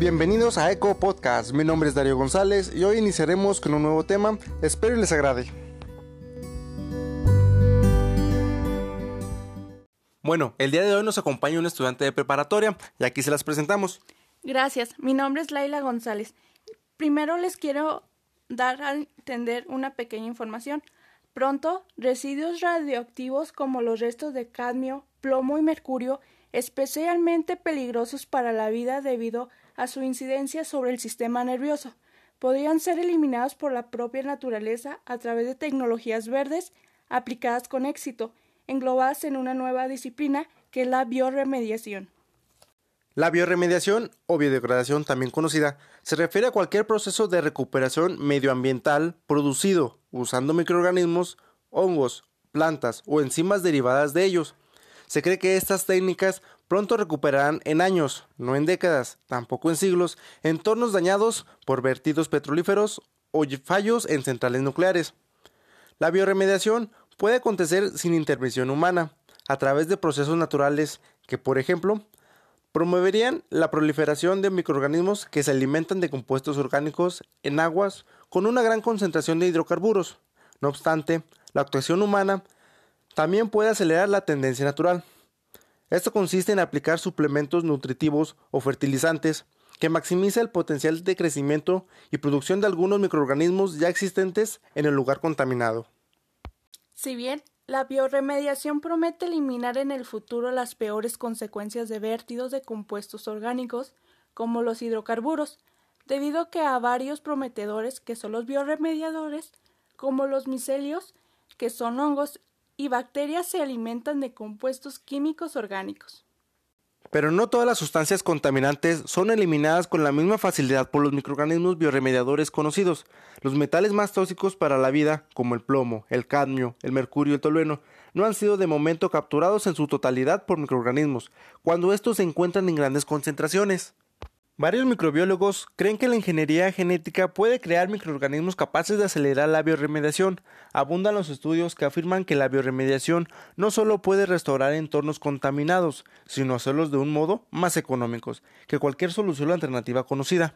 Bienvenidos a Eco Podcast, mi nombre es Darío González y hoy iniciaremos con un nuevo tema, espero y les agrade. Bueno, el día de hoy nos acompaña un estudiante de preparatoria y aquí se las presentamos. Gracias, mi nombre es Laila González. Primero les quiero dar a entender una pequeña información. Pronto, residuos radioactivos como los restos de cadmio, plomo y mercurio, especialmente peligrosos para la vida debido a su incidencia sobre el sistema nervioso, podrían ser eliminados por la propia naturaleza a través de tecnologías verdes aplicadas con éxito, englobadas en una nueva disciplina que es la bioremediación. La bioremediación o biodegradación, también conocida, se refiere a cualquier proceso de recuperación medioambiental producido usando microorganismos, hongos, plantas o enzimas derivadas de ellos. Se cree que estas técnicas pronto recuperarán en años, no en décadas, tampoco en siglos, entornos dañados por vertidos petrolíferos o fallos en centrales nucleares. La bioremediación puede acontecer sin intervención humana, a través de procesos naturales que, por ejemplo, promoverían la proliferación de microorganismos que se alimentan de compuestos orgánicos en aguas con una gran concentración de hidrocarburos. No obstante, la actuación humana también puede acelerar la tendencia natural. Esto consiste en aplicar suplementos nutritivos o fertilizantes que maximiza el potencial de crecimiento y producción de algunos microorganismos ya existentes en el lugar contaminado. Si bien la bioremediación promete eliminar en el futuro las peores consecuencias de vértidos de compuestos orgánicos, como los hidrocarburos, debido a que a varios prometedores que son los bioremediadores, como los micelios, que son hongos, y bacterias se alimentan de compuestos químicos orgánicos. Pero no todas las sustancias contaminantes son eliminadas con la misma facilidad por los microorganismos bioremediadores conocidos. Los metales más tóxicos para la vida, como el plomo, el cadmio, el mercurio y el tolueno, no han sido de momento capturados en su totalidad por microorganismos, cuando estos se encuentran en grandes concentraciones. Varios microbiólogos creen que la ingeniería genética puede crear microorganismos capaces de acelerar la bioremediación. Abundan los estudios que afirman que la bioremediación no solo puede restaurar entornos contaminados, sino hacerlos de un modo más económicos que cualquier solución alternativa conocida.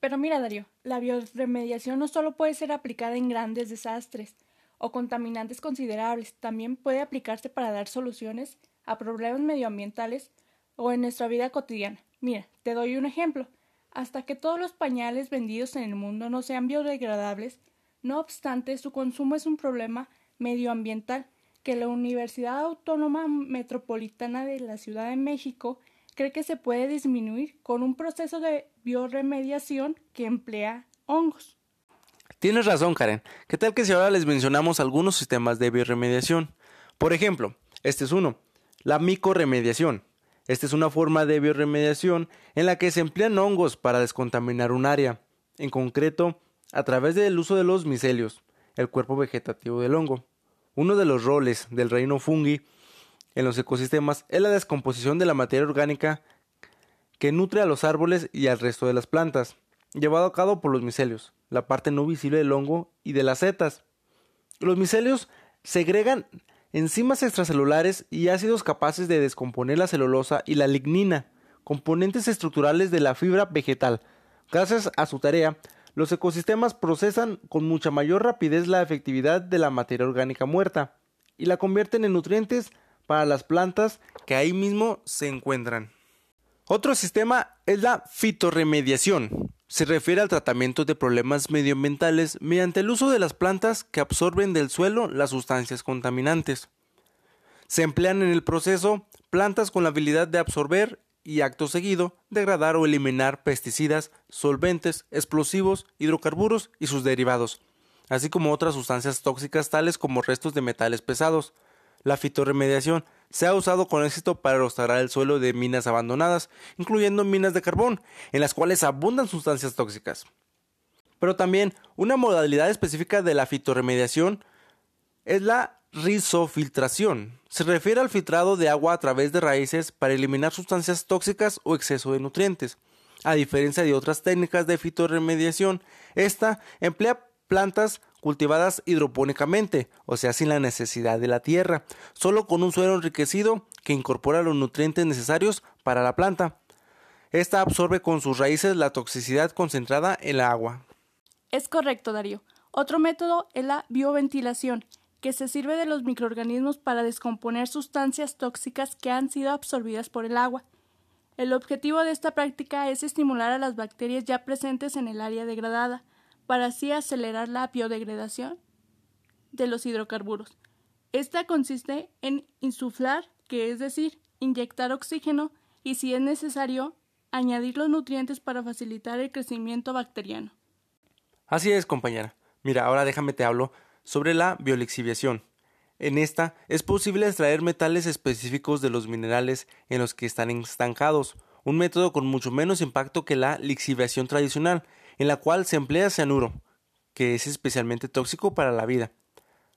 Pero mira, Darío, la bioremediación no solo puede ser aplicada en grandes desastres o contaminantes considerables, también puede aplicarse para dar soluciones a problemas medioambientales o en nuestra vida cotidiana. Mira, te doy un ejemplo. Hasta que todos los pañales vendidos en el mundo no sean biodegradables, no obstante, su consumo es un problema medioambiental que la Universidad Autónoma Metropolitana de la Ciudad de México cree que se puede disminuir con un proceso de bioremediación que emplea hongos. Tienes razón, Karen. ¿Qué tal que si ahora les mencionamos algunos sistemas de bioremediación? Por ejemplo, este es uno, la micoremediación. Esta es una forma de bioremediación en la que se emplean hongos para descontaminar un área, en concreto a través del uso de los micelios, el cuerpo vegetativo del hongo. Uno de los roles del reino fungi en los ecosistemas es la descomposición de la materia orgánica que nutre a los árboles y al resto de las plantas, llevado a cabo por los micelios, la parte no visible del hongo y de las setas. Los micelios segregan enzimas extracelulares y ácidos capaces de descomponer la celulosa y la lignina, componentes estructurales de la fibra vegetal. Gracias a su tarea, los ecosistemas procesan con mucha mayor rapidez la efectividad de la materia orgánica muerta y la convierten en nutrientes para las plantas que ahí mismo se encuentran. Otro sistema es la fitoremediación. Se refiere al tratamiento de problemas medioambientales mediante el uso de las plantas que absorben del suelo las sustancias contaminantes. Se emplean en el proceso plantas con la habilidad de absorber y acto seguido degradar o eliminar pesticidas, solventes, explosivos, hidrocarburos y sus derivados, así como otras sustancias tóxicas tales como restos de metales pesados. La fitoremediación se ha usado con éxito para restaurar el suelo de minas abandonadas, incluyendo minas de carbón, en las cuales abundan sustancias tóxicas. Pero también una modalidad específica de la fitoremediación es la rizofiltración. Se refiere al filtrado de agua a través de raíces para eliminar sustancias tóxicas o exceso de nutrientes. A diferencia de otras técnicas de fitoremediación, esta emplea plantas cultivadas hidropónicamente, o sea, sin la necesidad de la tierra, solo con un suelo enriquecido que incorpora los nutrientes necesarios para la planta. Esta absorbe con sus raíces la toxicidad concentrada en el agua. Es correcto, Darío. Otro método es la bioventilación, que se sirve de los microorganismos para descomponer sustancias tóxicas que han sido absorbidas por el agua. El objetivo de esta práctica es estimular a las bacterias ya presentes en el área degradada, para así acelerar la biodegradación de los hidrocarburos. Esta consiste en insuflar, que es decir, inyectar oxígeno y, si es necesario, añadir los nutrientes para facilitar el crecimiento bacteriano. Así es, compañera. Mira, ahora déjame te hablo sobre la biolixiviación. En esta es posible extraer metales específicos de los minerales en los que están estancados, un método con mucho menos impacto que la lixiviación tradicional, en la cual se emplea cianuro, que es especialmente tóxico para la vida.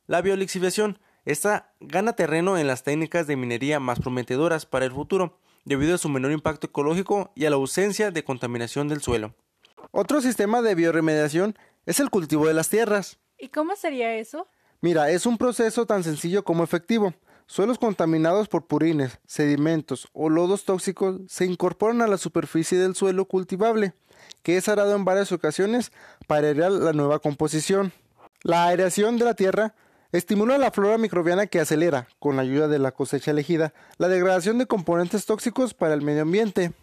La biolixiviación esta gana terreno en las técnicas de minería más prometedoras para el futuro, debido a su menor impacto ecológico y a la ausencia de contaminación del suelo. Otro sistema de bioremediación es el cultivo de las tierras. ¿Y cómo sería eso? Mira, es un proceso tan sencillo como efectivo. Suelos contaminados por purines, sedimentos o lodos tóxicos se incorporan a la superficie del suelo cultivable, que es arado en varias ocasiones para airear la nueva composición. La aireación de la tierra estimula la flora microbiana que acelera, con la ayuda de la cosecha elegida, la degradación de componentes tóxicos para el medio ambiente.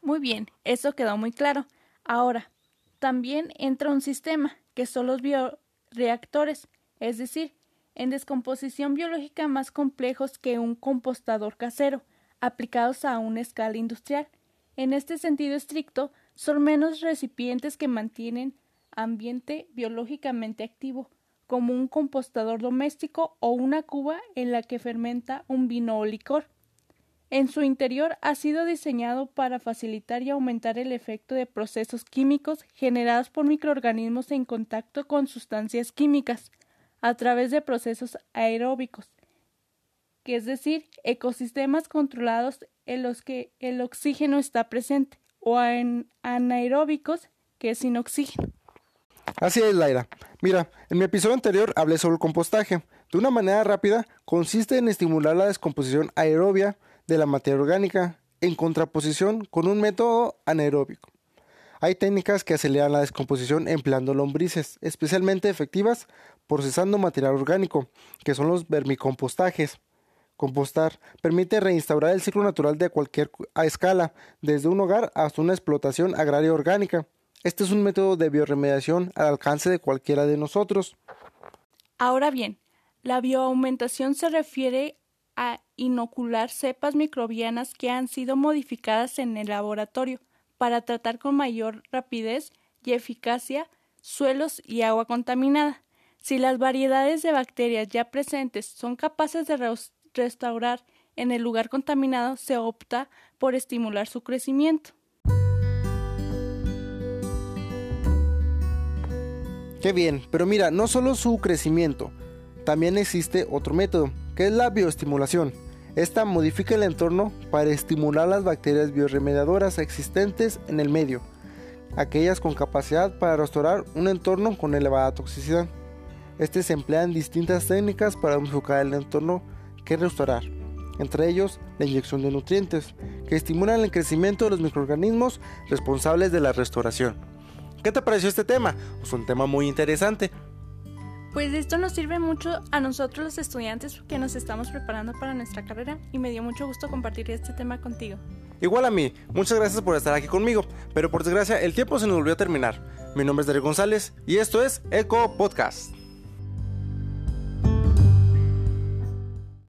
Muy bien, eso quedó muy claro. Ahora, también entra un sistema, que son los bioreactores, es decir, en descomposición biológica más complejos que un compostador casero, aplicados a una escala industrial. En este sentido estricto, son menos recipientes que mantienen ambiente biológicamente activo, como un compostador doméstico o una cuba en la que fermenta un vino o licor. En su interior ha sido diseñado para facilitar y aumentar el efecto de procesos químicos generados por microorganismos en contacto con sustancias químicas a través de procesos aeróbicos, que es decir, ecosistemas controlados en los que el oxígeno está presente, o anaeróbicos, que es sin oxígeno. Así es, Laira. Mira, en mi episodio anterior hablé sobre el compostaje. De una manera rápida, consiste en estimular la descomposición aerobia de la materia orgánica en contraposición con un método anaeróbico. Hay técnicas que aceleran la descomposición empleando lombrices, especialmente efectivas procesando material orgánico, que son los vermicompostajes. Compostar permite reinstaurar el ciclo natural de cualquier escala, desde un hogar hasta una explotación agraria orgánica. Este es un método de bioremediación al alcance de cualquiera de nosotros. Ahora bien, la bioaumentación se refiere a inocular cepas microbianas que han sido modificadas en el laboratorio para tratar con mayor rapidez y eficacia suelos y agua contaminada. Si las variedades de bacterias ya presentes son capaces de restaurar en el lugar contaminado, se opta por estimular su crecimiento. Qué bien, pero mira, no solo su crecimiento, también existe otro método, que es la bioestimulación. Esta modifica el entorno para estimular las bacterias bioremediadoras existentes en el medio, aquellas con capacidad para restaurar un entorno con elevada toxicidad. Este se emplea en distintas técnicas para enfocar el entorno que restaurar, entre ellos la inyección de nutrientes, que estimulan el crecimiento de los microorganismos responsables de la restauración. ¿Qué te pareció este tema? Es un tema muy interesante. Pues esto nos sirve mucho a nosotros los estudiantes que nos estamos preparando para nuestra carrera y me dio mucho gusto compartir este tema contigo. Igual a mí, muchas gracias por estar aquí conmigo, pero por desgracia el tiempo se nos volvió a terminar. Mi nombre es Darío González y esto es Eco Podcast.